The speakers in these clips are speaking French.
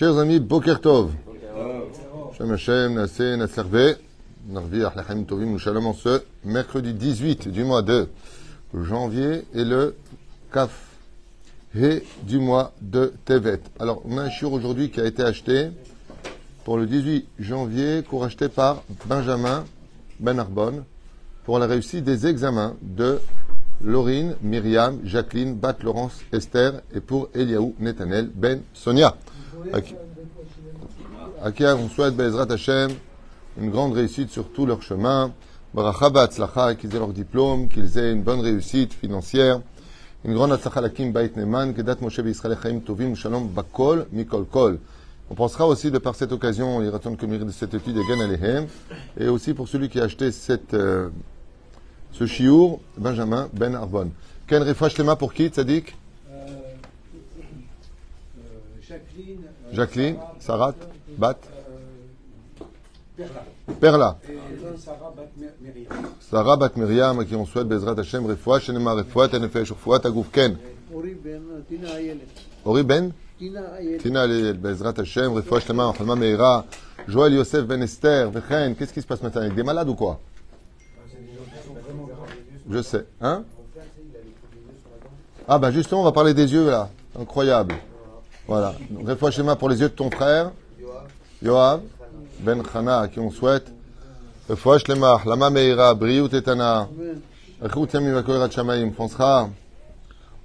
Chers amis, Boker Tov. Shem Hashem, Nassé, Nasservé, Narviach, Tovim, ce mercredi 18 du mois de janvier et le Kaf du mois de Tevet. Alors, on a un shiur aujourd'hui qui a été acheté pour le 18 janvier, cours acheté par Benjamin Ben Arbonne pour la réussite des examens de Laurine, Myriam, Jacqueline, Bat Laurence, Esther et pour Eliaou Netanel Ben Sonia. À qui on souhaite Bezrat Hashem une grande réussite sur tout leur chemin. Baracha Batzlacha, qu'ils aient leur diplôme, qu'ils aient une bonne réussite financière. Une grande Atzlacha Lakim Bait Neman, Kedat Moshe Israël Chaim Tovim Shalom Bakol Mikol Kol. On pensera aussi de par cette occasion, il retourne que de cette étude et Gan Alehem, et aussi pour celui qui a acheté cette, euh, ce chiour, Benjamin Ben Arbon. Ken Lema pour qui, Tzadik? Euh, euh, Jacqueline. Jacqueline, Sarat, Bat. Perla. Sarah Bat Miriam, à qui on souhaite Bezrat Hashem, Refoua, Shenema, Refoua, Tenefesh, Refoua, Tagouf, Ken. Ori Ben Tina Ayel. Bezrat Hashem, Refoua, Shenema, Halma Meira, Joël Yosef Ben Esther, Vechen. Qu'est-ce qui se passe maintenant? Avec des malades ou quoi? Je sais. Hein? Ah, ben justement, on va parler des yeux là. Incroyable. Voilà. Donc, Refoua Shlema pour les yeux de ton frère, Yoav, Ben Chana, à qui on souhaite. Refoua Shlema, Lama Meira, Briou Tetana. איכות ימים וכל יראת שמיים, פונסך,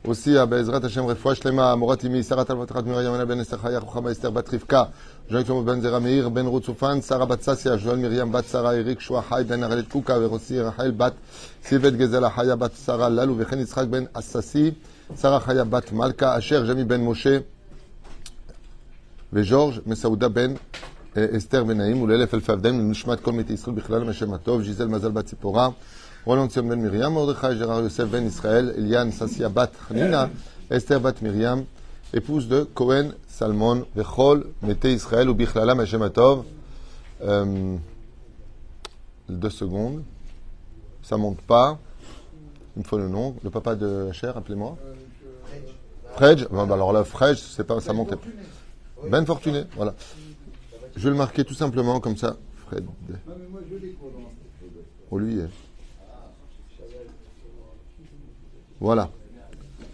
aussi בעזרת השם רפואה שלמה, מורת אמי, שרה טל בת מרים, יונה בן אסתר חיה, חוכמה אסתר בת רבקה, ז'ואל שלמה בן זרע מאיר, בן רות צופן, שרה בת ססיה, ז'ואל מרים בת שרה, אריק שועה חי, בן הרלת קוקה, ורוסי רחל בת סיבט גזלה חיה, בת שרה ללו, וכן יצחק בן אססי, שרה חיה בת מלכה, אשר ג'מי בן משה, וג'ורג' מסעודה בן אה, אסתר בן נעים ולאלף אלפי עבדים לנשמת כל מתי ישראל בכלל השם הטוב, ז'יזל מזל בת ציפורה, רולנד ציון בן מרים, מרדכי ג'רר יוסף בן ישראל, אליאן ססיה בת חנינה, אסתר בת מרים, épouse de Cohen Salmon, וכל מתי ישראל ובכללם השם הטוב. Euh, deux secondes. Ça monte pas. Il me faut le nom. Le papa de Cher, appelez-moi. Fredge. Bon, bah alors là, Fredge, c'est pas, ça montait pas. Ben Fortuné, voilà. Je vais le marquer tout simplement comme ça. Fred. Oh, lui. Voilà.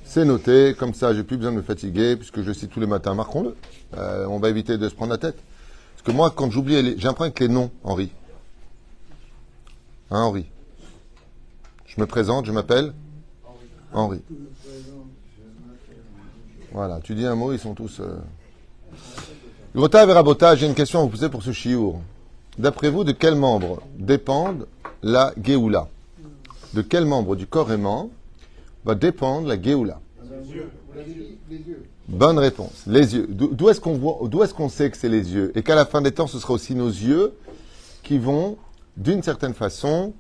C'est noté, comme ça, j'ai plus besoin de me fatiguer, puisque je cite tous les matins. Marquons-le. Euh, on va éviter de se prendre la tête. Parce que moi, quand j'oublie, les... j'ai les noms, Henri. Hein, Henri? Je me présente, je m'appelle Henri. Voilà, tu dis un mot, ils sont tous. Euh... Grota Verabota, j'ai une question à vous poser pour ce chiour. D'après vous, de quels membres dépendent la Géoula? De quels membres du corps aimant va dépendre la Géoula? Bonne réponse. Les yeux. D'où est-ce qu'on voit, d'où est-ce qu'on sait que c'est les yeux? Et qu'à la fin des temps, ce sera aussi nos yeux qui vont, d'une certaine façon,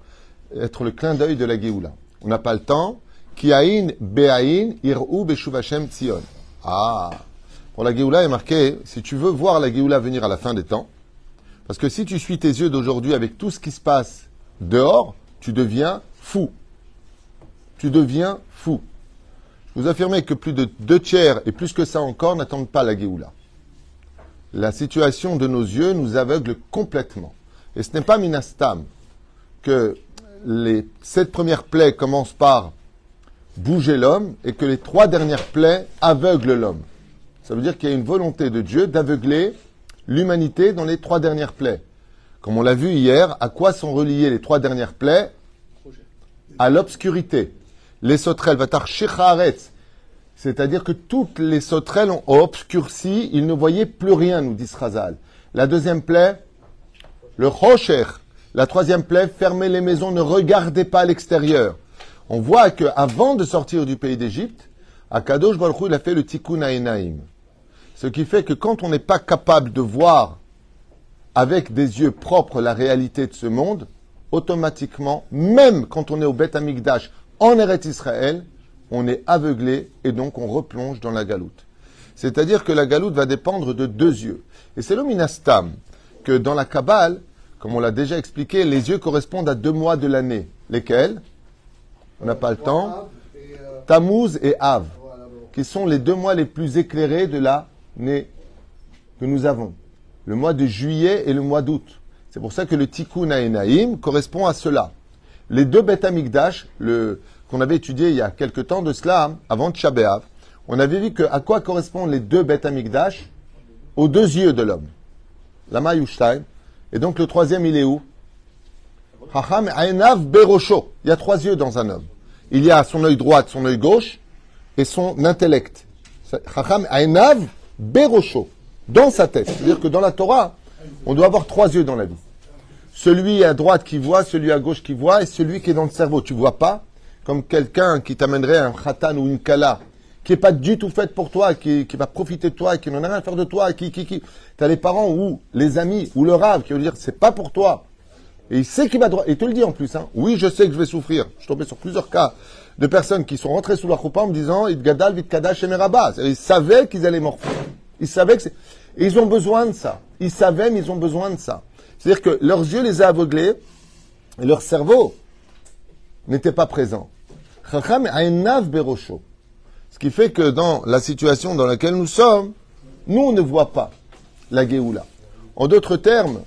être le clin d'œil de la Géoula. On n'a pas le temps. Tzion. Ah. La Géoula, est marqué, si tu veux voir la Géoula venir à la fin des temps, parce que si tu suis tes yeux d'aujourd'hui avec tout ce qui se passe dehors, tu deviens fou. Tu deviens fou. Je vous affirmez que plus de deux tiers et plus que ça encore n'attendent pas la Géoula. La situation de nos yeux nous aveugle complètement. Et ce n'est pas minastam que les sept premières plaies commencent par bouger l'homme et que les trois dernières plaies aveuglent l'homme. Ça veut dire qu'il y a une volonté de Dieu d'aveugler l'humanité dans les trois dernières plaies. Comme on l'a vu hier, à quoi sont reliées les trois dernières plaies? À l'obscurité. Les sauterelles, vatar shecharetz. C'est-à-dire que toutes les sauterelles ont obscurci, ils ne voyaient plus rien, nous dit Srazal. La deuxième plaie, le rocher. La troisième plaie, fermez les maisons, ne regardez pas à l'extérieur. On voit que avant de sortir du pays d'Égypte, Akadosh Baruch Hu, il a fait le tikkun haïnaïm. Ce qui fait que quand on n'est pas capable de voir avec des yeux propres la réalité de ce monde, automatiquement, même quand on est au Beth Amikdash, en Eretz Israël, on est aveuglé et donc on replonge dans la galoute. C'est-à-dire que la galoute va dépendre de deux yeux. Et c'est le minastam que dans la Kabbale, comme on l'a déjà expliqué, les yeux correspondent à deux mois de l'année. Lesquels? On n'a pas le temps. Tammuz et Av, qui sont les deux mois les plus éclairés de l'année. que nous avons, le mois de juillet et le mois d'août. C'est pour ça que le Tikkun Aenaïm correspond à cela. Les deux Beth Amikdash, qu'on avait étudié il y a quelque temps de cela, avant Tchabéav, on avait vu que, à quoi correspondent les deux Beth Amikdash? Aux deux yeux de l'homme. Lama Yushtaim. Et donc le troisième, il est où? Hacham Aenav Berosho. Il y a trois yeux dans un homme. Il y a son œil droit, son œil gauche et son intellect. Chacham Aenav Berosho. Dans sa tête. C'est-à-dire que dans la Torah, on doit avoir trois yeux dans la vie. Celui à droite qui voit, celui à gauche qui voit et celui qui est dans le cerveau. Tu vois pas comme quelqu'un qui t'amènerait un khatan ou une kala qui est pas du tout faite pour toi, qui, va profiter de toi, qui n'en a rien à faire de toi, qui, qui, qui. T'as les parents ou les amis ou le rave qui vont dire c'est pas pour toi. Et il sait qu'il va droit. Et te le dit en plus. Hein. Oui, je sais que je vais souffrir. Je suis tombé sur plusieurs cas de personnes qui sont rentrées sous la choupa en me disant gadal vit kadash. Ils savaient qu'ils allaient morfler. Ils savaient que c'est. Et ils ont besoin de ça. Ils savaient, mais ils ont besoin de ça. C'est-à-dire que leurs yeux les a aveuglés et leur cerveau n'était pas présent. Chacham berosho. Ce qui fait que dans la situation dans laquelle nous sommes, nous, on ne voit pas la Géoula. En d'autres termes,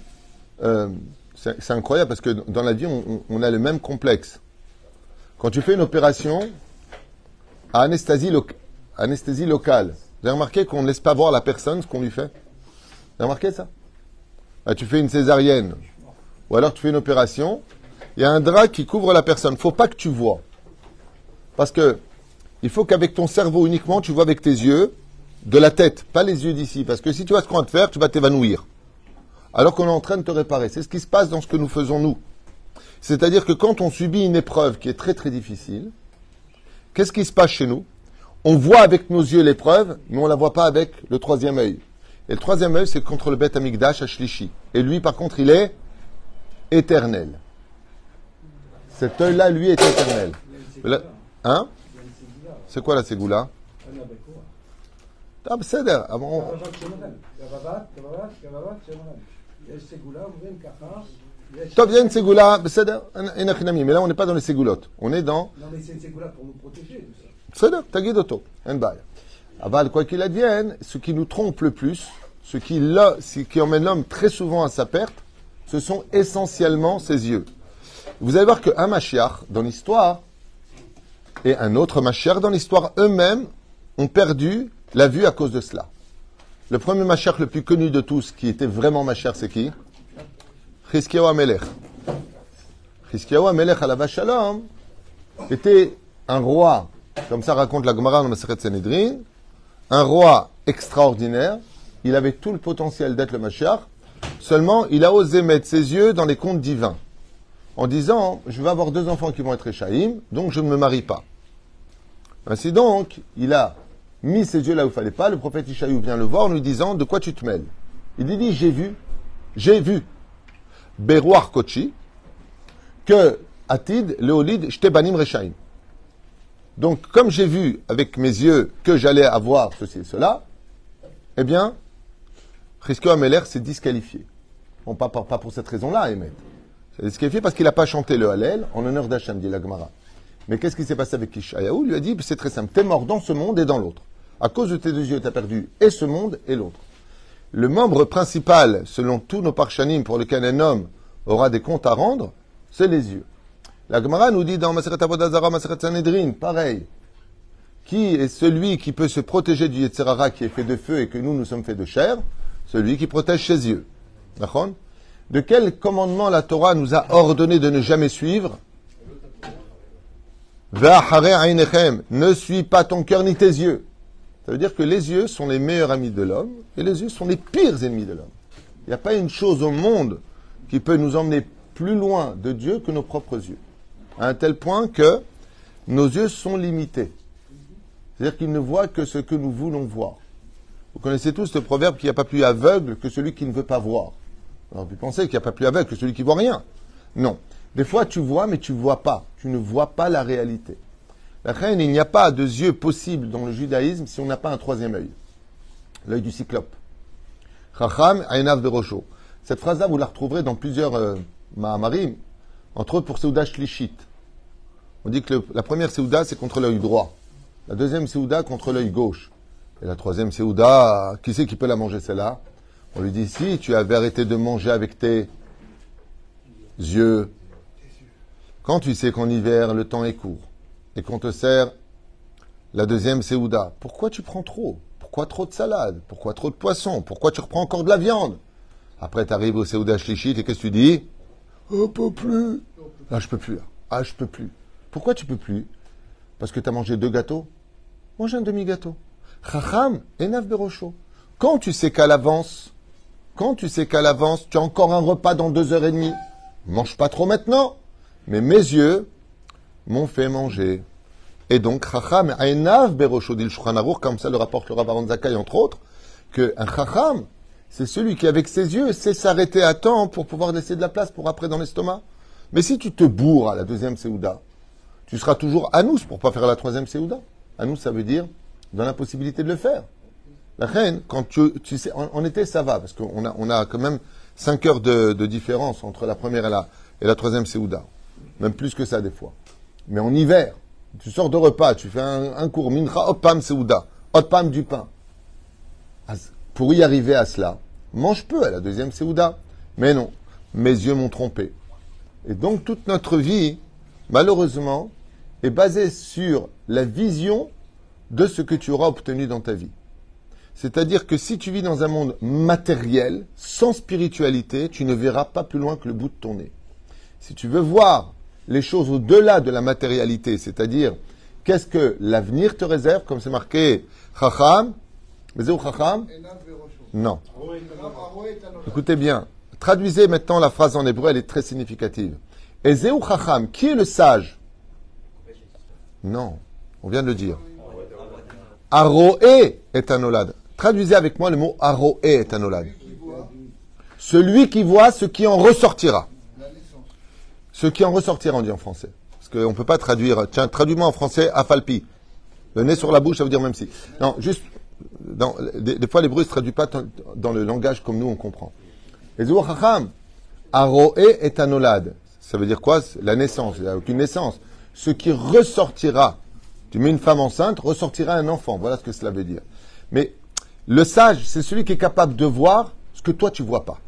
euh, c'est incroyable parce que dans la vie, on a le même complexe. Quand tu fais une opération à anesthésie, loc- anesthésie locale, vous avez remarqué qu'on ne laisse pas voir la personne ce qu'on lui fait? Vous avez remarqué ça? Ah, Tu fais une césarienne ou alors tu fais une opération, il y a un drap qui couvre la personne. faut pas que tu vois. Parce que il faut qu'avec ton cerveau uniquement, tu vois avec tes yeux de la tête, pas les yeux d'ici. Parce que si tu vois ce qu'on va te faire, tu vas t'évanouir alors qu'on est en train de te réparer. C'est ce qui se passe dans ce que nous faisons nous. C'est-à-dire que quand on subit une épreuve qui est très très difficile, qu'est-ce qui se passe chez nous On voit avec nos yeux l'épreuve, mais on la voit pas avec le troisième œil. Et le troisième œil, c'est contre le Beth Amikdash à Shlishi. Et lui, par contre, il est éternel. Cet œil-là, lui, est éternel. Là- Hein C'est quoi la ségoula Ah, בסדר, אבל Top, il y a une ségoula, mais là on n'est pas dans les ségoulottes, on est dans. Non, mais c'est une ségoula pour nous protéger. Seder, tagid auto, un bail. Aval, quoi qu'il advienne, ce qui nous trompe le plus, ce qui, là, ce qui emmène l'homme très souvent à sa perte, ce sont essentiellement ses yeux. Vous allez voir qu'un machiar dans l'histoire et un autre machiar dans l'histoire eux-mêmes ont perdu la vue à cause de cela. Le premier machiar le plus connu de tous, qui était vraiment machiar, c'est qui? Chizkiyahu Amelech. Chizkiyahu Amelech à Shalom était un roi, comme ça raconte la Gemara dans Maseret Sanhedrin, un roi extraordinaire. Il avait tout le potentiel d'être le Mashiach. Seulement, il a osé mettre ses yeux dans les contes divins. En disant, je vais avoir deux enfants qui vont être Échaïm, donc je ne me marie pas. Ainsi donc, il a mis ses yeux là où il fallait pas. Le prophète Ishaïou vient le voir en lui disant, de quoi tu te mêles? Il lui dit, j'ai vu, j'ai vu, Berouar Kochi, que Atid, Léolide, Shtebanim Rechaim. Donc, comme j'ai vu avec mes yeux que j'allais avoir ceci et cela, eh bien, Chizkiyahu Ameler s'est disqualifié. Bon, pas, pas, pas pour cette raison-là, Emet. C'est disqualifié parce qu'il n'a pas chanté le Hallel en honneur d'Hachem, dit la Gemara. Mais qu'est-ce qui s'est passé avec Ishayahu? Il lui a dit, c'est très simple, t'es mort dans ce monde et dans l'autre. À cause de tes deux yeux, t'as perdu et ce monde et l'autre. Le membre principal, selon tous nos parchanim pour lequel un homme aura des comptes à rendre, c'est les yeux. La Gemara nous dit dans Maseret Avodazara, Maseret Sanhedrin, pareil. Qui est celui qui peut se protéger du Yetzerara qui est fait de feu et que nous, nous sommes faits de chair? Celui qui protège ses yeux. D'accord? De quel commandement la Torah nous a ordonné de ne jamais suivre? Ne suis pas ton cœur ni tes yeux. Ça veut dire que les yeux sont les meilleurs amis de l'homme et les yeux sont les pires ennemis de l'homme. Il n'y a pas une chose au monde qui peut nous emmener plus loin de Dieu que nos propres yeux. À un tel point que nos yeux sont limités. C'est-à-dire qu'ils ne voient que ce que nous voulons voir. Vous connaissez tous ce proverbe qu'il n'y a pas plus aveugle que celui qui ne veut pas voir. Alors vous pensez qu'il n'y a pas plus aveugle que celui qui voit rien. Non. Des fois tu vois mais tu ne vois pas. Tu ne vois pas la réalité. La reine, il n'y a pas de yeux possible dans le judaïsme si on n'a pas un troisième œil. L'œil du cyclope. Chacham Ainav Berosho. Cette phrase-là, vous la retrouverez dans plusieurs euh, Mahamarim, entre autres pour Seuda Shlishit. On dit que la première Seuda, c'est contre l'œil droit. La deuxième Seuda, contre l'œil gauche. Et la troisième Seuda, qui c'est qui peut la manger celle-là? On lui dit, si tu avais arrêté de manger avec tes yeux, quand tu sais qu'en hiver, le temps est court, et qu'on te sert la deuxième Séouda, pourquoi tu prends trop? Pourquoi trop de salade? Pourquoi trop de poisson? Pourquoi tu reprends encore de la viande? Après, tu arrives au Séouda Shlichit, et qu'est-ce que tu dis? Oh, peux plus Ah, je peux plus. là. Ah, je peux plus. Pourquoi tu peux plus? Parce que tu as mangé deux gâteaux Mange un demi-gâteau. Chacham, Enav Berocho. Quand tu sais qu'à l'avance, quand tu sais qu'à l'avance, tu as encore un repas dans deux heures et demie, mange pas trop maintenant. Mais mes yeux m'ont fait manger. Et donc, Chacham, Aruch, comme ça le rapporte le Rabban Zakai, entre autres, que un Chacham, c'est celui qui, avec ses yeux, sait s'arrêter à temps pour pouvoir laisser de la place pour après dans l'estomac. Mais si tu te bourres à la deuxième Séouda, tu seras toujours anous pour pas faire la troisième Séouda. Anous, ça veut dire dans l'impossibilité de le faire. La reine, quand tu, tu sais, en, en été, ça va, parce qu'on a, on a quand même 5 heures de, de différence entre la première et la, et la troisième Séouda. Même plus que ça, des fois. Mais en hiver, tu sors de repas, tu fais un, un cours, mincha, hot pam Séouda, hot pam du pain. Pour y arriver à cela, mange peu à la deuxième Séouda. Mais non, mes yeux m'ont trompé. Et donc toute notre vie, malheureusement, est basée sur la vision de ce que tu auras obtenu dans ta vie. C'est-à-dire que si tu vis dans un monde matériel, sans spiritualité, tu ne verras pas plus loin que le bout de ton nez. Si tu veux voir les choses au-delà de la matérialité, c'est-à-dire qu'est-ce que l'avenir te réserve, comme c'est marqué Chacham, Chacham Non. Écoutez bien, traduisez maintenant la phrase en hébreu, elle est très significative. Ezeu Chacham, qui est le sage? Non, on vient de le dire. Aroé est un olad. Traduisez avec moi le mot Aroé est un olad. Celui qui voit ce qui en ressortira. Ce qui en ressortira, on dit en français. Parce qu'on ne peut pas traduire. Tiens, traduis-moi en français Afalpi. Le nez sur la bouche, ça veut dire même si. Non, juste. Des, fois, l'hébreu ne se traduit pas dans le langage comme nous on comprend. Et Chacham, Aroé est un olad. Ça veut dire quoi? La naissance. Il n'y a aucune naissance. Ce qui ressortira. Tu mets une femme enceinte, ressortira un enfant. Voilà ce que cela veut dire. Mais le sage, c'est celui qui est capable de voir ce que toi tu vois pas.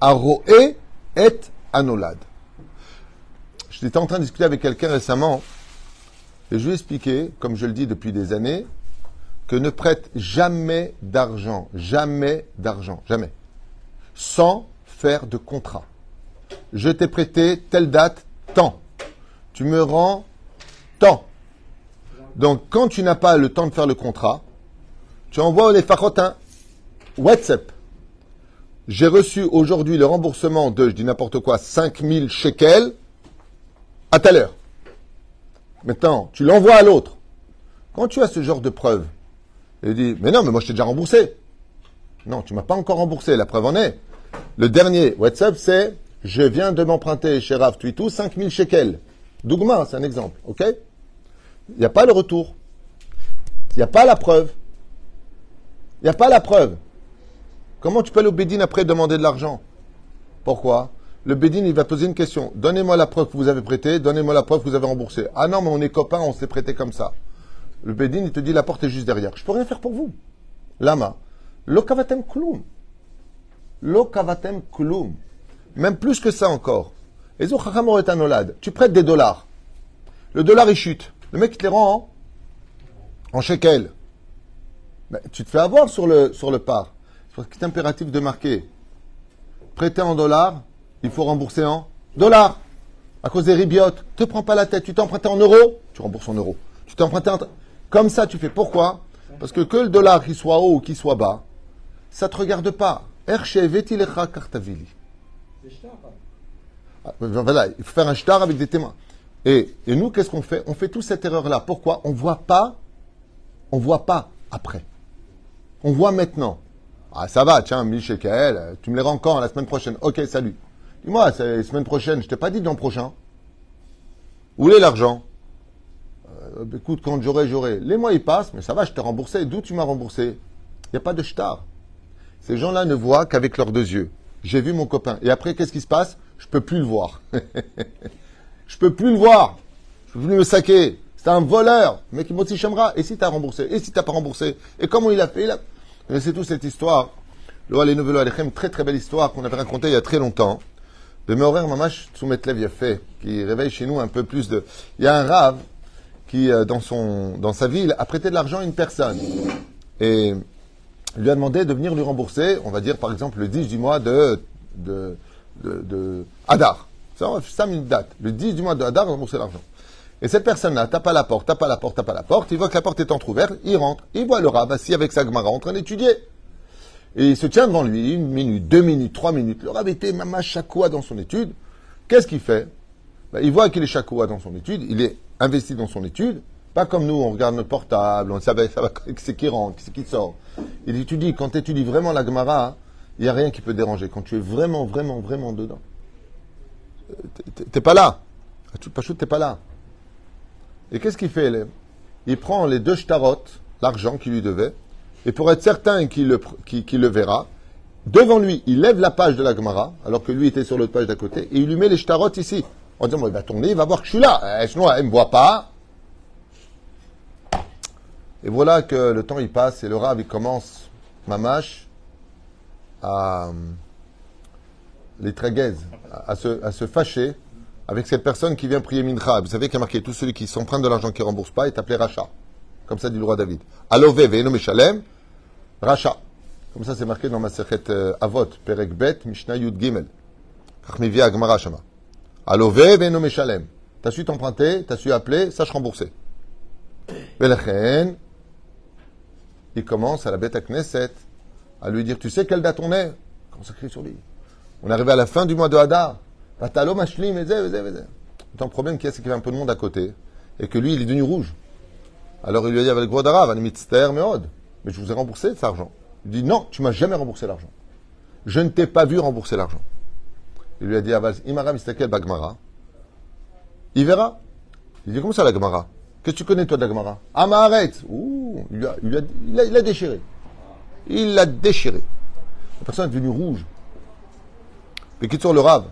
Aroé est anolad. J'étais en train de discuter avec quelqu'un récemment et je lui ai expliqué, comme je le dis depuis des années, que ne prête jamais d'argent, jamais d'argent, jamais, sans faire de contrat. Je t'ai prêté telle date, tant. Tu me rends tant. Donc, quand tu n'as pas le temps de faire le contrat, tu envoies les fachotes un WhatsApp. J'ai reçu aujourd'hui le remboursement de, je dis n'importe quoi, 5000 shekels à telle heure. Maintenant, tu l'envoies à l'autre. Quand tu as ce genre de preuve, il dit, mais non, mais moi je t'ai déjà remboursé. Non, tu m'as pas encore remboursé. La preuve en est. Le dernier WhatsApp, c'est, je viens de m'emprunter chez Rav Twitou 5000 shekels. Dougma, c'est un exemple, ok? Il n'y a pas le retour. Il n'y a pas la preuve. Il n'y a pas la preuve. Comment tu peux aller au après demander de l'argent? Pourquoi? Le Bédine, il va poser une question. Donnez-moi la preuve que vous avez prêté, donnez-moi la preuve que vous avez remboursé. Ah non, mais on est copains, on s'est prêté comme ça. Le Bédine, il te dit la porte est juste derrière. Je peux rien faire pour vous. Lama. Lokavatem kulum. Lokavatem kulum. Même plus que ça encore. Tu prêtes des dollars. Le dollar, il chute. Le mec, il te les rend en, en shekel. Tu te fais avoir sur le, sur le par. C'est impératif de marquer. Prêter en dollars, il faut rembourser en dollars. À cause des ribiotes. Te prends pas la tête. Tu t'es emprunté en euros, tu rembourses en euros. Tu t'es emprunté en... Comme ça, tu fais. Pourquoi? Parce que que le dollar, qu'il soit haut ou qu'il soit bas, ça ne te regarde pas. Ah, Voilà, il faut faire un shtar avec des témoins. Et, et nous, qu'est-ce qu'on fait? On fait toute cette erreur-là. Pourquoi? On voit pas, on voit pas après. On voit maintenant. Ah, ça va, tiens, 1000 shekels, tu me les rends quand? La semaine prochaine. Ok, salut. Dis-moi, c'est la semaine prochaine, je t'ai pas dit l'an prochain. Où est l'argent Euh, Écoute, quand j'aurai, j'aurai. Les mois, ils passent, mais ça va, je t'ai remboursé. D'où tu m'as remboursé Il n'y a pas de shtar. Ces gens-là ne voient qu'avec leurs deux yeux. J'ai vu mon copain. Et après, qu'est-ce qui se passe Je peux plus le voir. je peux plus le voir. Je suis venu le saquer. C'est un voleur. Mais qui chamera. Et si tu as remboursé Et si tu n'as pas remboursé Et comment il a fait C'est toute cette histoire Lo Aleinu Velo Alechem, très très belle histoire qu'on avait racontée il y a très longtemps. De Meorer Mamash Tzumetlev Yafé, qui réveille chez nous un peu plus de. Il y a un rave qui, euh, dans, sa ville, a prêté de l'argent à une personne. Et lui a demandé de venir lui rembourser, on va dire par exemple le 10 du mois de, de, de, de Hadar. Ça, ça une date. Le 10 du mois de Hadar, rembourser l'argent. Et cette personne-là tape à la porte, tape à la porte, tape à la porte, il voit que la porte est entrouverte, il rentre, il voit le rave assis avec sa Gemara en train d'étudier. Et il se tient devant lui une minute, deux minutes, trois minutes. Le rave était mama chakoua dans son étude. Qu'est-ce qu'il fait? Ben, Il voit qu'il est chakoua dans son étude, il est investi dans son étude. Pas comme nous, on regarde notre portable, on savait ça va, c'est qui rentre, c'est qui sort. Il étudie, quand tu étudies vraiment la Gemara, il n'y a rien qui peut déranger. Quand tu es vraiment, vraiment, vraiment dedans. Euh, t'es- pas là. Pachou, t'es pas là. Et qu'est-ce qu'il fait Il prend les deux shtarot, l'argent qu'il lui devait, et pour être certain qu'il le, verra, devant lui, il lève la page de la Gemara, alors que lui était sur l'autre page d'à côté, et il lui met les shtarot ici. En disant, bon, il va tourner, il va voir que je suis là. Eh, sinon, elle ne me voit pas. Et voilà que le temps il passe et le rave il commence, mamache, à les tréguaises, à, se, à se fâcher avec cette personne qui vient prier Mincha. Vous savez qu'il y a marqué tout celui qui s'emprunte de l'argent qui ne rembourse pas est appelé Racha. Comme ça dit le roi David. Alove ve'eno meshalem, Racha. Comme ça c'est marqué dans ma sechet Avot, Perek Bet, Mishnah Yud Gimel. Kach mivia Agmara Shama. Alove ve'eno meshalem. T'as su t'emprunter, t'as su appeler, sache rembourser. Velechen, il commence à la bête à Knesset à lui dire Tu sais quelle date on est? Consacré sur lui? On est à la fin du mois de Hadar. Zé. Le problème qu'il y a, c'est qu'il y avait un peu de monde à côté? Et que lui, il est devenu rouge. Alors il lui a dit avec gros d'arabe, mais je vous ai remboursé cet argent. Il dit Non, tu m'as jamais remboursé l'argent. Je ne t'ai pas vu rembourser l'argent. Il lui a dit Aval, Imara Mistakel Bagmara. Il verra. Il dit Comment ça la Gemara? Qu'est-ce que tu connais toi de la Gemara? Ah, Ouh, il, a, il, a, il, a, il a déchiré. Il l'a déchiré. La personne est devenue rouge. Mais qui sur le rave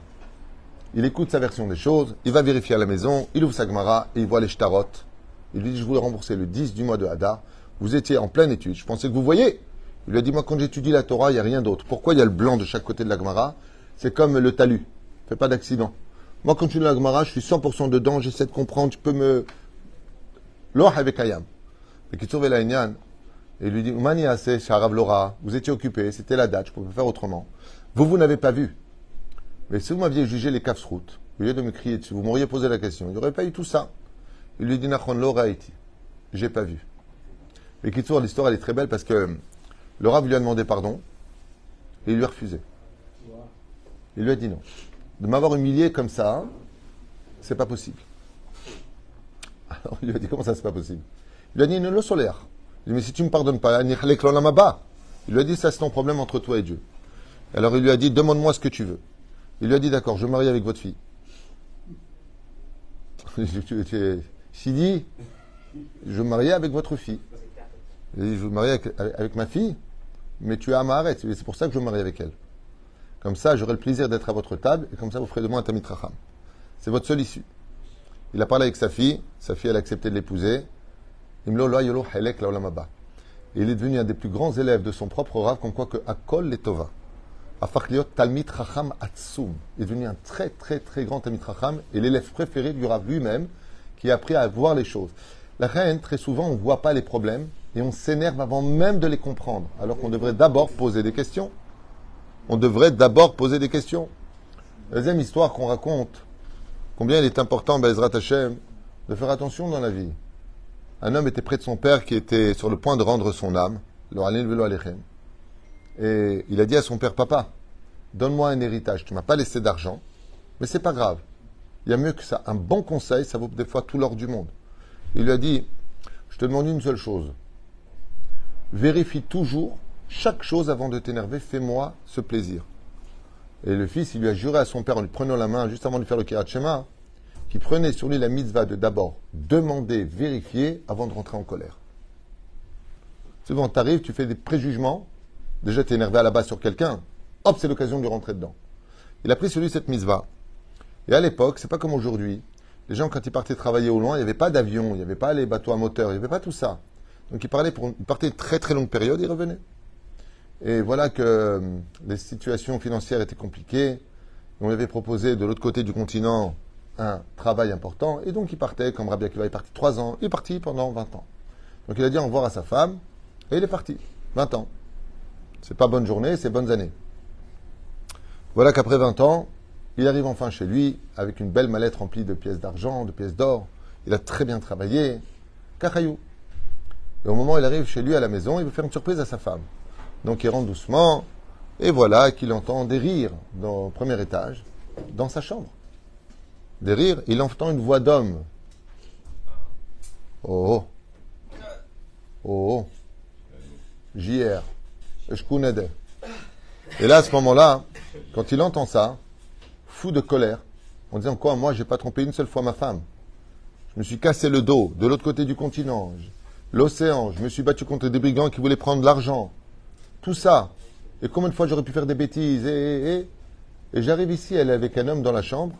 Il écoute sa version des choses, il va vérifier à la maison, il ouvre sa Gemara et il voit les shtarot. Il lui dit Je voulais rembourser le 10 du mois de Hadar. Vous étiez en pleine étude. Je pensais que vous voyez. Il lui a dit Moi, quand j'étudie la Torah, il n'y a rien d'autre. Pourquoi il y a le blanc de chaque côté de la Gemara? C'est comme le talus. Fais pas d'accident. Moi, quand je lis la Gemara, je suis 100% dedans, j'essaie de comprendre, je peux me. Loh avec Ayam. Mais qui trouve la et il lui dit Lora, vous étiez occupé, c'était la date, je ne pouvais pas faire autrement. Vous, vous n'avez pas vu. Mais si vous m'aviez jugé les routes, au lieu de me crier dessus, vous m'auriez posé la question, il n'y aurait pas eu tout ça. Il lui dit Nachon iti. J'ai pas vu. Mais qui trouve l'histoire, elle est très belle parce que le Rav lui a demandé pardon et il lui a refusé. Il lui a dit non. De m'avoir humilié comme ça, c'est pas possible. Alors il lui a dit comment ça c'est pas possible? Il lui a dit ne le solaire. Il lui a dit mais si tu me pardonnes pas, il lui a dit ça c'est ton problème entre toi et Dieu. Alors il lui a dit demande-moi ce que tu veux. Il lui a dit d'accord, je marie avec votre fille. Sidi, je me marie avec votre fille. Il dit je me marie avec, ma fille, mais tu es à Maharet. C'est pour ça que je me marie avec elle. Comme ça, j'aurai le plaisir d'être à votre table et comme ça, vous ferez de moi un tamit racham. C'est votre seule issue. Il a parlé avec sa fille. Sa fille, elle a accepté de l'épouser. Il est devenu un des plus grands élèves de son propre Rav, comme quoi que Akol Letova. Afakliot Talmit Racham Atsum. Est devenu un très, très, très grand Talmit Racham et l'élève préféré du Rav lui-même, qui a appris à voir les choses. La reine, très souvent, on ne voit pas les problèmes et on s'énerve avant même de les comprendre, alors qu'on devrait d'abord poser des questions. On devrait d'abord poser des questions. Deuxième histoire qu'on raconte, combien il est important, Bezrat Hashem, de faire attention dans la vie. Un homme était près de son père qui était sur le point de rendre son âme, et il a dit à son père, papa, donne-moi un héritage, tu m'as pas laissé d'argent, mais c'est pas grave. Il y a mieux que ça. Un bon conseil, ça vaut des fois tout l'or du monde. Il lui a dit, je te demande une seule chose. Vérifie toujours chaque chose avant de t'énerver, fais-moi ce plaisir. Et le fils, il lui a juré à son père en lui prenant la main, juste avant de faire le Kirat Shema, qu'il prenait sur lui la mitzvah de d'abord demander, vérifier avant de rentrer en colère. Souvent, tu arrives, tu fais des préjugements, déjà tu énervé à la base sur quelqu'un, hop, c'est l'occasion de lui rentrer dedans. Il a pris sur lui cette mitzvah. Et à l'époque, c'est pas comme aujourd'hui. Les gens, quand ils partaient travailler au loin, il n'y avait pas d'avion, il n'y avait pas les bateaux à moteur, il n'y avait pas tout ça. Donc ils, parlaient pour, ils partaient une très très longue période, ils revenaient. Et voilà que euh, les situations financières étaient compliquées. On lui avait proposé de l'autre côté du continent un travail important. Et donc il partait, comme Rabbi Akiva est parti trois ans, il est parti pendant 20 ans. Donc il a dit au revoir à sa femme et il est parti. 20 ans. C'est pas bonne journée, c'est bonnes années. Voilà qu'après 20 ans, il arrive enfin chez lui avec une belle mallette remplie de pièces d'argent, de pièces d'or. Il a très bien travaillé. Kachayou. Et au moment où il arrive chez lui à la maison, il veut faire une surprise à sa femme. Donc il rentre doucement, et voilà qu'il entend des rires dans le premier étage, dans sa chambre. Des rires, il entend une voix d'homme. Oh oh. Oh oh. JR. Et là, à ce moment-là, quand il entend ça, de colère, en disant quoi, moi, j'ai pas trompé une seule fois ma femme. Je me suis cassé le dos de l'autre côté du continent, l'océan, je me suis battu contre des brigands qui voulaient prendre l'argent. Tout ça. Et combien de fois j'aurais pu faire des bêtises? Et j'arrive ici, elle est avec un homme dans la chambre,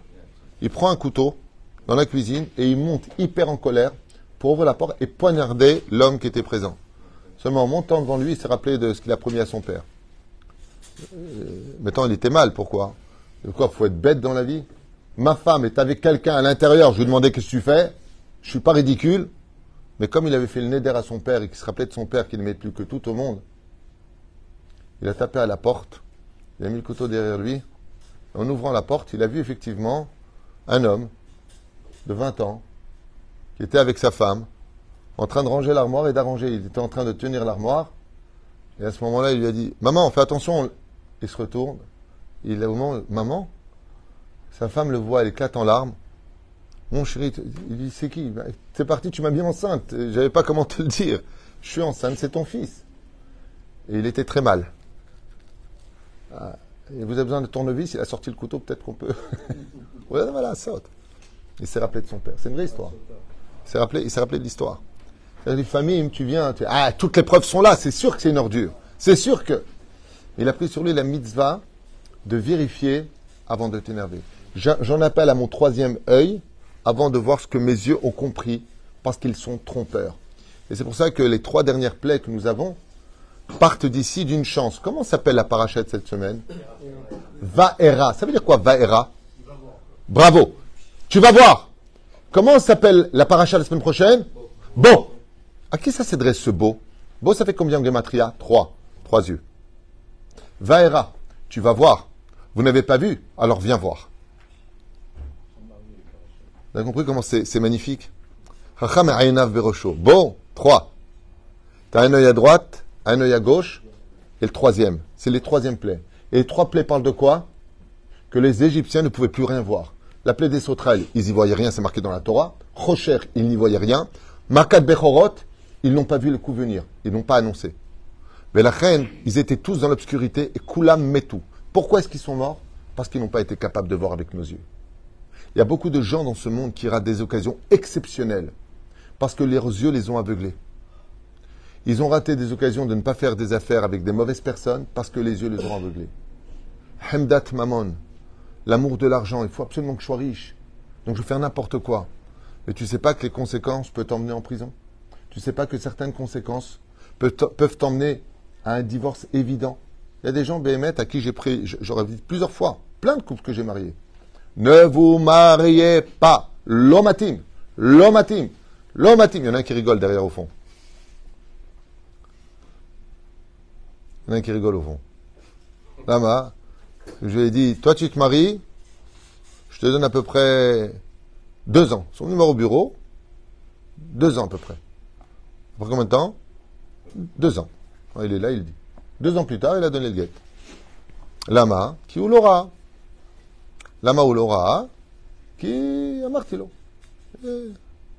il prend un couteau dans la cuisine et il monte hyper en colère pour ouvrir la porte et poignarder l'homme qui était présent. Seulement en montant devant lui, il s'est rappelé de ce qu'il a promis à son père. Euh, Maintenant, il était mal. Pourquoi? Pourquoi faut être bête dans la vie? Ma femme est avec quelqu'un à l'intérieur. Je lui demandais qu'est-ce que tu fais. Je suis pas ridicule. Mais comme il avait fait le nez d'air à son père et qu'il se rappelait de son père qui n'aimait plus que tout au monde, il a tapé à la porte. Il a mis le couteau derrière lui. En ouvrant la porte, il a vu effectivement un homme de 20 ans qui était avec sa femme en train de ranger l'armoire et d'arranger. Il était en train de tenir l'armoire. Et à ce moment-là, il lui a dit Maman, fais attention. Il se retourne. Il a au moment Maman Sa femme le voit, elle éclate en larmes. Mon chéri, il dit C'est qui? Ben, C'est parti, tu m'as bien enceinte. J'avais pas comment te le dire. Je suis enceinte, c'est ton fils. Et il était très mal. Ah, vous avez besoin de tournevis, il a sorti le couteau, peut-être qu'on peut. voilà, saute. Il s'est rappelé de son père. C'est une vraie histoire. Il s'est rappelé, il s'est rappelé de l'histoire. Il a dit, famille, tu viens, ah, toutes les preuves sont là, c'est sûr que c'est une ordure. C'est sûr que. Il a pris sur lui la mitzvah de vérifier avant de t'énerver. J'en appelle à mon troisième œil avant de voir ce que mes yeux ont compris, parce qu'ils sont trompeurs. Et c'est pour ça que les trois dernières plaies que nous avons partent d'ici d'une chance. Comment s'appelle la parachète cette semaine? Vaera. Ça veut dire quoi, Vaera? Bravo. Tu vas voir. Comment s'appelle la paracha la semaine prochaine? Beau. À qui ça s'adresse ce beau? Beau, ça fait combien en gematria? Trois. Trois yeux. Vaera. Tu vas voir. Vous n'avez pas vu Alors viens voir. Vous avez compris comment c'est magnifique? Bon, trois. Tu as un œil à droite, un œil à gauche, et le troisième. C'est les troisièmes plaies. Et les trois plaies parlent de quoi? Que les Égyptiens ne pouvaient plus rien voir. La plaie des sauterelles, ils n'y voyaient rien, c'est marqué dans la Torah. Rocher, ils n'y voyaient rien. Makat Bechorot, ils n'ont pas vu le coup venir. Ils n'ont pas annoncé. Mais la reine, ils étaient tous dans l'obscurité et Koulam Metou. Pourquoi est-ce qu'ils sont morts? Parce qu'ils n'ont pas été capables de voir avec nos yeux. Il y a beaucoup de gens dans ce monde qui ratent des occasions exceptionnelles parce que leurs yeux les ont aveuglés. Ils ont raté des occasions de ne pas faire des affaires avec des mauvaises personnes parce que les yeux les ont aveuglés. Hemdat Mamon, l'amour de l'argent, il faut absolument que je sois riche. Donc je vais faire n'importe quoi. Mais tu sais pas que les conséquences peuvent t'emmener en prison? Tu sais pas que certaines conséquences peuvent t'emmener à un divorce évident? Il y a des gens, BMT, à qui j'ai pris, j'aurais dit plusieurs fois, plein de couples que j'ai mariés. Ne vous mariez pas. L'homatim. L'homatim. L'homatim. Il y en a un qui rigole derrière au fond. Il y en a un qui rigole au fond. Lama, je lui ai dit, toi tu te maries, je te donne à peu près deux ans. Son numéro au bureau, deux ans à peu près. Pour combien de temps? Deux ans. Il est là, il dit. Deux ans plus tard, il a donné le guet. Lama, qui ou l'aura Lama ou l'aura, qui a martilo. Il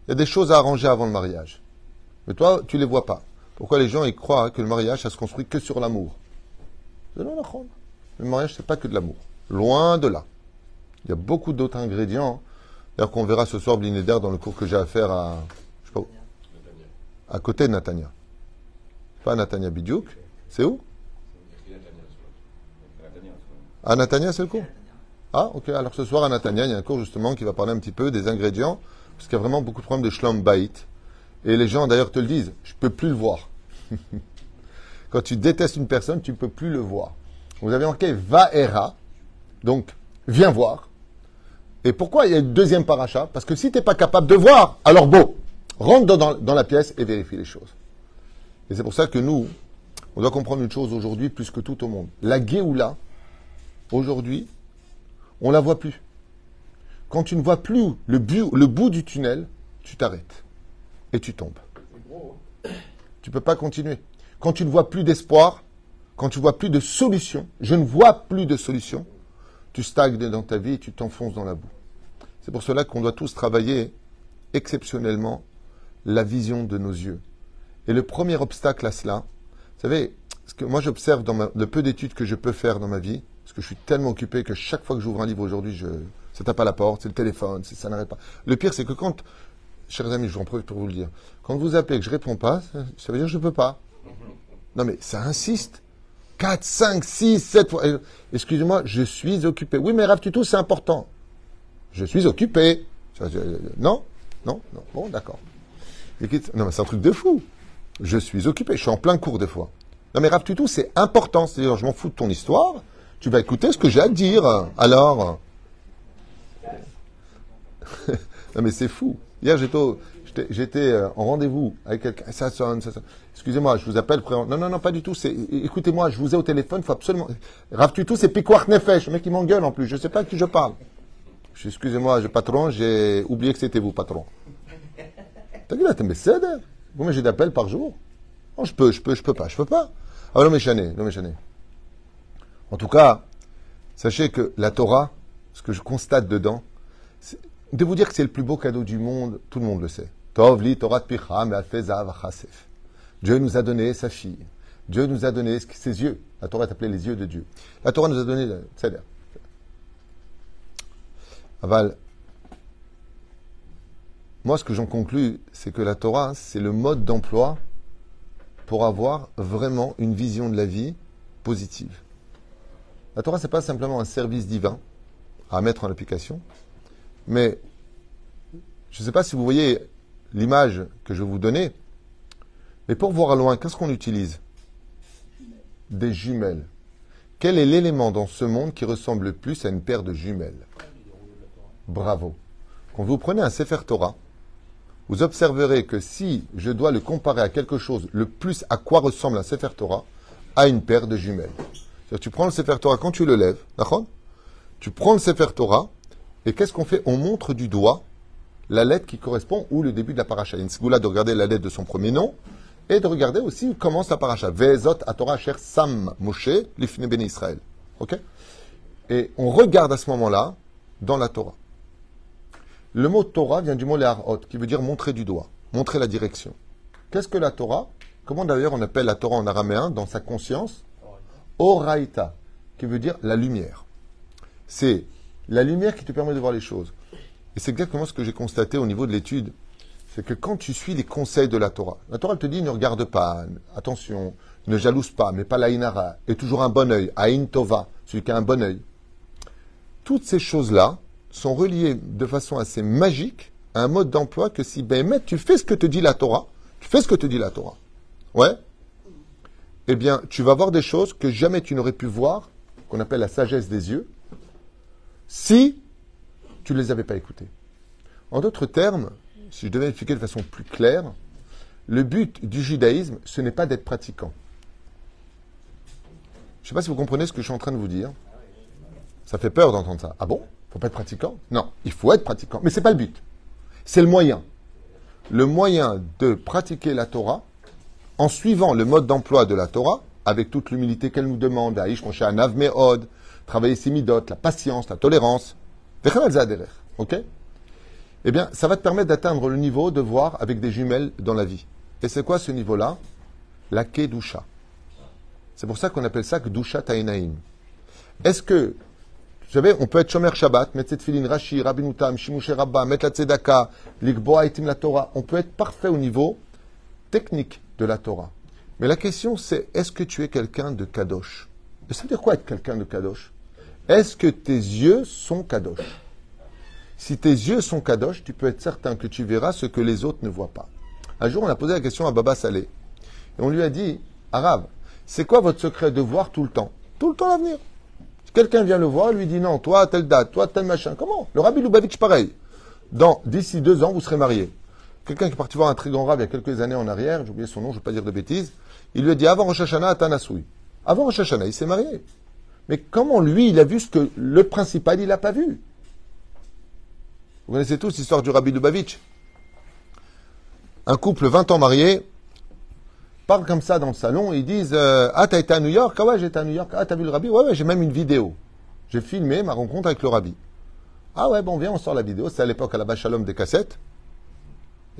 y a des choses à arranger avant le mariage. Mais toi, tu les vois pas. Pourquoi les gens ils croient que le mariage, ça se construit que sur l'amour Le mariage, c'est pas que de l'amour. Loin de là. Il y a beaucoup d'autres ingrédients. D'ailleurs, qu'on verra ce soir, Blinéder, dans le cours que j'ai à faire à, je sais pas où, à côté de Natania. Pas Natania Bidiouk. C'est où? À Natania, c'est le cours Ah, ok. Alors ce soir, à Natania, il y a un cours justement qui va parler un petit peu des ingrédients, parce qu'il y a vraiment beaucoup de problèmes de shlom bait. Et les gens, d'ailleurs, te le disent, je peux plus le voir. Quand tu détestes une personne, tu ne peux plus le voir. Vous avez marqué va era, donc viens voir. Et pourquoi il y a une deuxième paracha? Parce que si tu n'es pas capable de voir, alors beau, rentre dans la pièce et vérifie les choses. Et c'est pour ça que nous, on doit comprendre une chose aujourd'hui plus que tout au monde. La Géoula, aujourd'hui, on la voit plus. Quand tu ne vois plus le bout du tunnel, tu t'arrêtes et tu tombes. Tu peux pas continuer. Quand tu ne vois plus d'espoir, quand tu vois plus de solution, je ne vois plus de solution, tu stagnes dans ta vie et tu t'enfonces dans la boue. C'est pour cela qu'on doit tous travailler exceptionnellement la vision de nos yeux. Et le premier obstacle à cela, vous savez, ce que moi j'observe dans le peu d'études que je peux faire dans ma vie, que je suis tellement occupé que chaque fois que j'ouvre un livre aujourd'hui, je, ça tape à la porte, c'est le téléphone, ça n'arrête pas. Le pire, c'est que quand, chers amis, je vous en profite pour vous le dire, quand vous appelez et que je réponds pas, ça, veut dire que je peux pas. Non mais ça insiste. 4, 5, 6, 7 fois. Excusez-moi, je suis occupé. Oui, mais Rav Tutou, c'est important. Je suis occupé. Non Non Non Bon, d'accord. Non, mais c'est un truc de fou. Je suis occupé. Je suis en plein cours des fois. Non, mais Rav Tutou, c'est important. C'est-à-dire, je m'en fous de ton histoire. Tu vas écouter ce que j'ai à dire. Alors Non, mais c'est fou. Hier, j'étais, euh, en rendez-vous avec quelqu'un. Ça sonne, ça sonne. Excusez-moi, je vous appelle. Non, non, non, pas du tout. Écoutez-moi, je vous ai au téléphone. faut absolument. Rav Tutou, c'est Piquart Nefesh. Le mec, il m'engueule en plus. Je sais pas à qui je parle. Excusez-moi, je patron, j'ai oublié que c'était vous, patron. T'as dit là, t'es Combien j'ai d'appels par jour Non, je peux, je peux, je peux pas, je peux pas. Ah, non, mais chané, non, mais chané. En tout cas, sachez que la Torah, ce que je constate dedans, de vous dire que c'est le plus beau cadeau du monde, tout le monde le sait. Tov li Torah. Dieu nous a donné sa fille. Dieu nous a donné ses yeux. La Torah est appelée les yeux de Dieu. La Torah nous a donné le Tzeder. Aval, moi, ce que j'en conclus, c'est que la Torah, c'est le mode d'emploi pour avoir vraiment une vision de la vie positive. La Torah, c'est pas simplement un service divin à mettre en application, mais je ne sais pas si vous voyez l'image que je vous donner, mais pour voir à loin, qu'est-ce qu'on utilise? Des jumelles. Quel est l'élément dans ce monde qui ressemble le plus à une paire de jumelles? Bravo. Quand vous prenez un Sefer Torah, vous observerez que si je dois le comparer à quelque chose, le plus à quoi ressemble un Sefer Torah, à une paire de jumelles. Tu prends le Sefer Torah quand tu le lèves, d'accord Tu prends le Sefer Torah, et qu'est-ce qu'on fait On montre du doigt la lettre qui correspond ou le début de la paracha. Une segoula de regarder la lettre de son premier nom, et de regarder aussi où commence la paracha. Vezot Torah cher Sam Moshe, l'Ifne Ben Israël. Ok Et on regarde à ce moment-là dans la Torah. Le mot Torah vient du mot Leharot, qui veut dire montrer du doigt, montrer la direction. Qu'est-ce que la Torah? Comment d'ailleurs on appelle la Torah en araméen dans sa conscience? Oraita, qui veut dire la lumière. C'est la lumière qui te permet de voir les choses. Et c'est exactement ce que j'ai constaté au niveau de l'étude. C'est que quand tu suis les conseils de la Torah, la Torah te dit ne regarde pas, attention, ne jalouse pas, mais pas la inara, et toujours un bon œil, aïn tova, celui qui a un bon œil. Toutes ces choses-là sont reliées de façon assez magique à un mode d'emploi que si ben tu fais ce que te dit la Torah, tu fais ce que te dit la Torah, ouais, eh bien, tu vas voir des choses que jamais tu n'aurais pu voir, qu'on appelle la sagesse des yeux, si tu ne les avais pas écoutées. En d'autres termes, si je devais expliquer de façon plus claire, le but du judaïsme, ce n'est pas d'être pratiquant. Je ne sais pas si vous comprenez ce que je suis en train de vous dire. Ça fait peur d'entendre ça. Ah bon? Il faut pas être pratiquant? Non, il faut être pratiquant. Mais ce n'est pas le but. C'est le moyen. Le moyen de pratiquer la Torah en suivant le mode d'emploi de la Torah, avec toute l'humilité qu'elle nous demande, Aïch, mon cher Anav Me'od, travailler ses la patience, la tolérance, ok? Eh bien, ça va te permettre d'atteindre le niveau de voir avec des jumelles dans la vie. Et c'est quoi ce niveau-là? La Kedusha. C'est pour ça qu'on appelle ça Kedusha Tainaim. Est-ce que, vous savez, on peut être Shomer Shabbat, mettre cette filine Rashi, Rabinutam, Shimushe Rabba, mettre la Tzedaka, Likboa Itim la Torah. On peut être parfait au niveau technique de la Torah. Mais la question, c'est est-ce que tu es quelqu'un de Kadosh? Et ça veut dire quoi être quelqu'un de Kadosh? Est-ce que tes yeux sont Kadosh? Si tes yeux sont Kadosh, tu peux être certain que tu verras ce que les autres ne voient pas. Un jour, on a posé la question à Baba Saleh. Et on lui a dit Arabe, c'est quoi votre secret de voir tout le temps? Tout le temps l'avenir. Si quelqu'un vient le voir, lui dit non, toi, telle date, toi, tel machin. Comment? Le rabbi Lubavitch, pareil. Dans, d'ici deux ans, vous serez marié. Quelqu'un qui est parti voir un très grand rab il y a quelques années en arrière, j'ai oublié son nom, je ne veux pas dire de bêtises, il lui a dit avant Rosh Hashanah, Atanasoui. Avant Rosh Hashanah, il s'est marié. Mais comment lui, il a vu ce que le principal, il n'a pas vu? Vous connaissez tous l'histoire du rabbi Lubavitch Un couple 20 ans marié, parle comme ça dans le salon, ils disent euh, Ah, t'as été à New York? Ah ouais, été à New York. Ah, t'as vu le rabbi? Ouais, ouais, j'ai même une vidéo. J'ai filmé ma rencontre avec le rabbi. Ah ouais, bon, viens, on sort la vidéo. C'était à l'époque à la bâche Shalom des cassettes.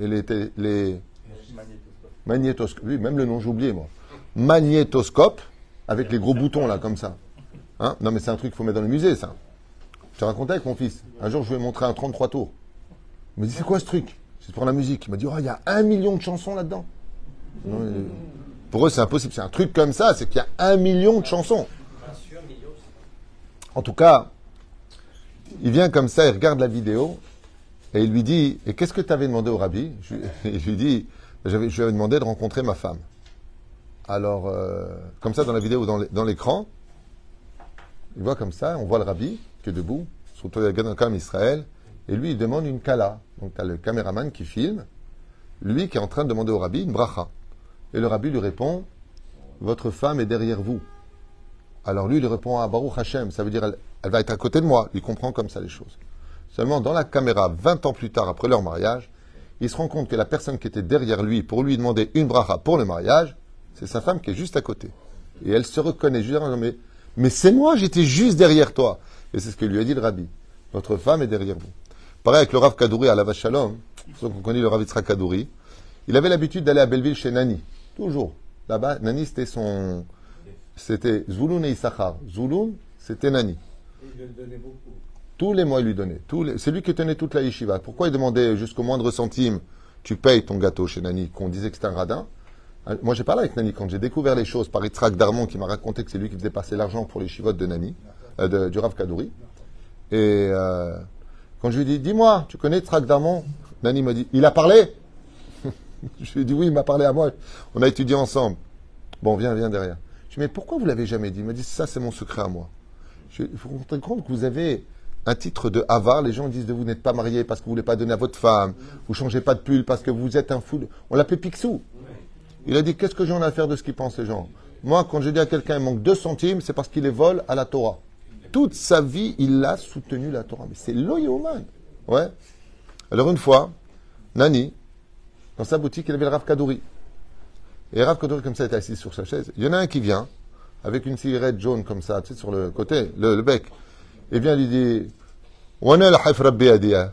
Et les, les magnétoscopes. Oui, même le nom, j'ai oublié, moi. Magnétoscope, avec les gros boutons, là, comme ça. Hein? Non, mais c'est un truc qu'il faut mettre dans le musée, ça. Je te racontais avec mon fils. Un jour, je lui ai montré un 33 tours. Il me dit, c'est quoi ce truc? C'est pour la musique. Il m'a dit, oh, il y a un million de chansons là-dedans. Non, Pour eux, c'est impossible. C'est un truc comme ça, c'est qu'il y a un million de chansons. En tout cas, il vient comme ça, il regarde la vidéo et il lui dit Et qu'est-ce que tu avais demandé au rabbi? Il lui dit Je lui avais demandé de rencontrer ma femme. Alors, euh, comme ça, dans la vidéo, dans, l'é- dans l'écran, il voit comme ça, on voit le rabbi qui est debout, surtout comme Israël, et lui, il demande une kala. Donc, tu as le caméraman qui filme, lui qui est en train de demander au rabbi une bracha. Et le rabbi lui répond Votre femme est derrière vous. Alors lui, il répond à Baruch Hashem, ça veut dire elle, elle va être à côté de moi. Il comprend comme ça les choses. Seulement, dans la caméra, 20 ans plus tard, après leur mariage, il se rend compte que la personne qui était derrière lui pour lui demander une bracha pour le mariage, c'est sa femme qui est juste à côté. Et elle se reconnaît juste mais, mais c'est moi, j'étais juste derrière toi. Et c'est ce que lui a dit le rabbi. Votre femme est derrière vous. Pareil avec le Rav Kadouri à la ceux qu'on connaît le Rav Yitzhak Kadouri, il avait l'habitude d'aller à Belleville chez Nani, toujours. Là-bas, Nani c'était son, c'était Zvouloun et Issachar. Zvouloun, c'était Nani. Tous les mois, il lui donnait. C'est lui qui tenait toute la yeshiva. Pourquoi il demandait jusqu'au moindre centime Tu payes ton gâteau chez Nani, qu'on disait que c'était un radin Euh, Moi, j'ai parlé avec Nani quand j'ai découvert les choses par Yitzhak Darmon qui m'a raconté que c'est lui qui faisait passer l'argent pour les chivotes de Nani, euh, de- du Rav Kadouri. Et euh, quand je lui ai dit Dis-moi, tu connais Yitzhak Darmon? Nani m'a dit Il a parlé? Je lui ai dit Oui, il m'a parlé à moi. On a étudié ensemble. Bon, viens, viens derrière. Je lui ai dit Mais pourquoi vous l'avez jamais dit? Il m'a dit Ça, c'est mon secret à moi. Je- faut vous rendre compte que vous avez un titre de avare. Les gens disent de vous n'êtes pas marié parce que vous ne voulez pas donner à votre femme. Vous changez pas de pull parce que vous êtes un fou. On l'appelait Picsou. Il a dit Qu'est-ce que j'en ai à faire de ce qu'ils pensent les gens? Moi, quand je dis à quelqu'un il manque deux centimes, c'est parce qu'il les vole à la Torah. Toute sa vie, il a soutenu la Torah. Mais c'est l'oyoman. Ouais. Alors une fois, Nani, dans sa boutique, il avait le Rav Kadouri. Et Rav Kadouri, comme ça, était assis sur sa chaise. Il y en a un qui vient, avec une cigarette jaune comme ça, tu sais, sur le côté, le bec. Il vient lui dire Où est le Haïf Rabbi Adia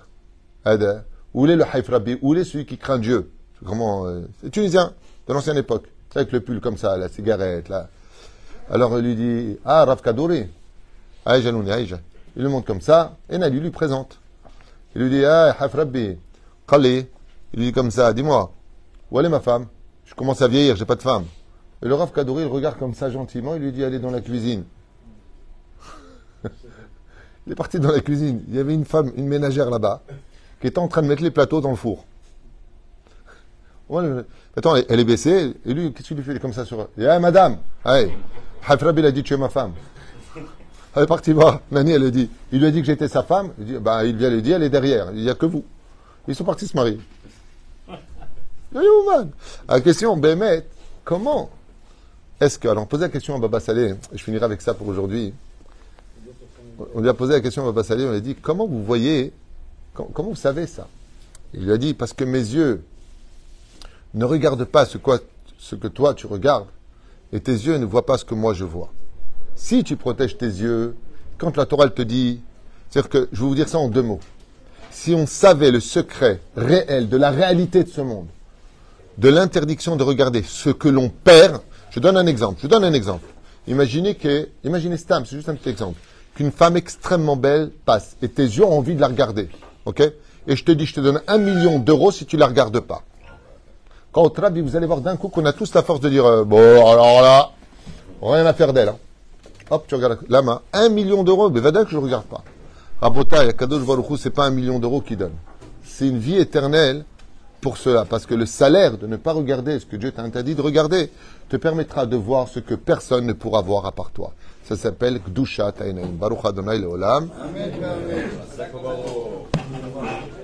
Où est le Haïf Rabbi? Où est celui qui craint Dieu Comment euh, C'est tunisien, de l'ancienne époque. Avec le pull comme ça, la cigarette, là. Alors il lui dit Ah, Rav Kadouri. Aïja Nouni, Aïja. Il le montre comme ça, et Nali lui présente. Il lui dit Ah, Haïf Rabbi, Khalé. Il lui dit comme ça Dis-moi, où est ma femme? Je commence à vieillir, j'ai pas de femme. Et le Rav Kadouri, il regarde comme ça gentiment, il lui dit Allez dans la cuisine. Il est parti dans la cuisine. Il y avait une femme, une ménagère là-bas, qui était en train de mettre les plateaux dans le four. Attends, elle, est baissée, et lui, qu'est-ce qu'il lui fait comme ça sur. Dit Ah, madame Hey, Hafrabi, il a dit Tu es ma femme. Elle est partie voir. Nani, elle a dit Il lui a dit que j'étais sa femme. Il, bah, il vient lui dire Elle est derrière. Il n'y a que vous. Ils sont partis se marier. Man. La question, Bémet, comment est-ce que. Alors, posait la question à Baba Saleh, je finirai avec ça pour aujourd'hui. On lui a posé la question à on lui a dit Comment vous voyez, com- comment vous savez ça? Il lui a dit Parce que mes yeux ne regardent pas ce, que toi tu regardes, et tes yeux ne voient pas ce que moi je vois. Si tu protèges tes yeux, quand la Torah te dit, c'est-à-dire que je vais vous dire ça en deux mots. Si on savait le secret réel de la réalité de ce monde, de l'interdiction de regarder ce que l'on perd, je donne un exemple. Je donne un exemple. Imaginez que, imaginez Stam, c'est juste un petit exemple, qu'une femme extrêmement belle passe et tes yeux ont envie de la regarder, ok? Et je te dis, je te donne un million d'euros si tu la regardes pas. Quand au Trabi, vous allez voir d'un coup qu'on a tous la force de dire, euh, bon, alors là, rien à faire d'elle. hein. Hop, tu regardes la main. Un million d'euros, mais va que je ne regarde pas. Rabota et Kadosh Baruch Hu, c'est pas un million d'euros qui donne. C'est une vie éternelle pour cela, parce que le salaire de ne pas regarder ce que Dieu t'a interdit de regarder te permettra de voir ce que personne ne pourra voir à part toi. Ça s'appelle Gdusha Tainaim. Baruch Adonai Leolam. Amen.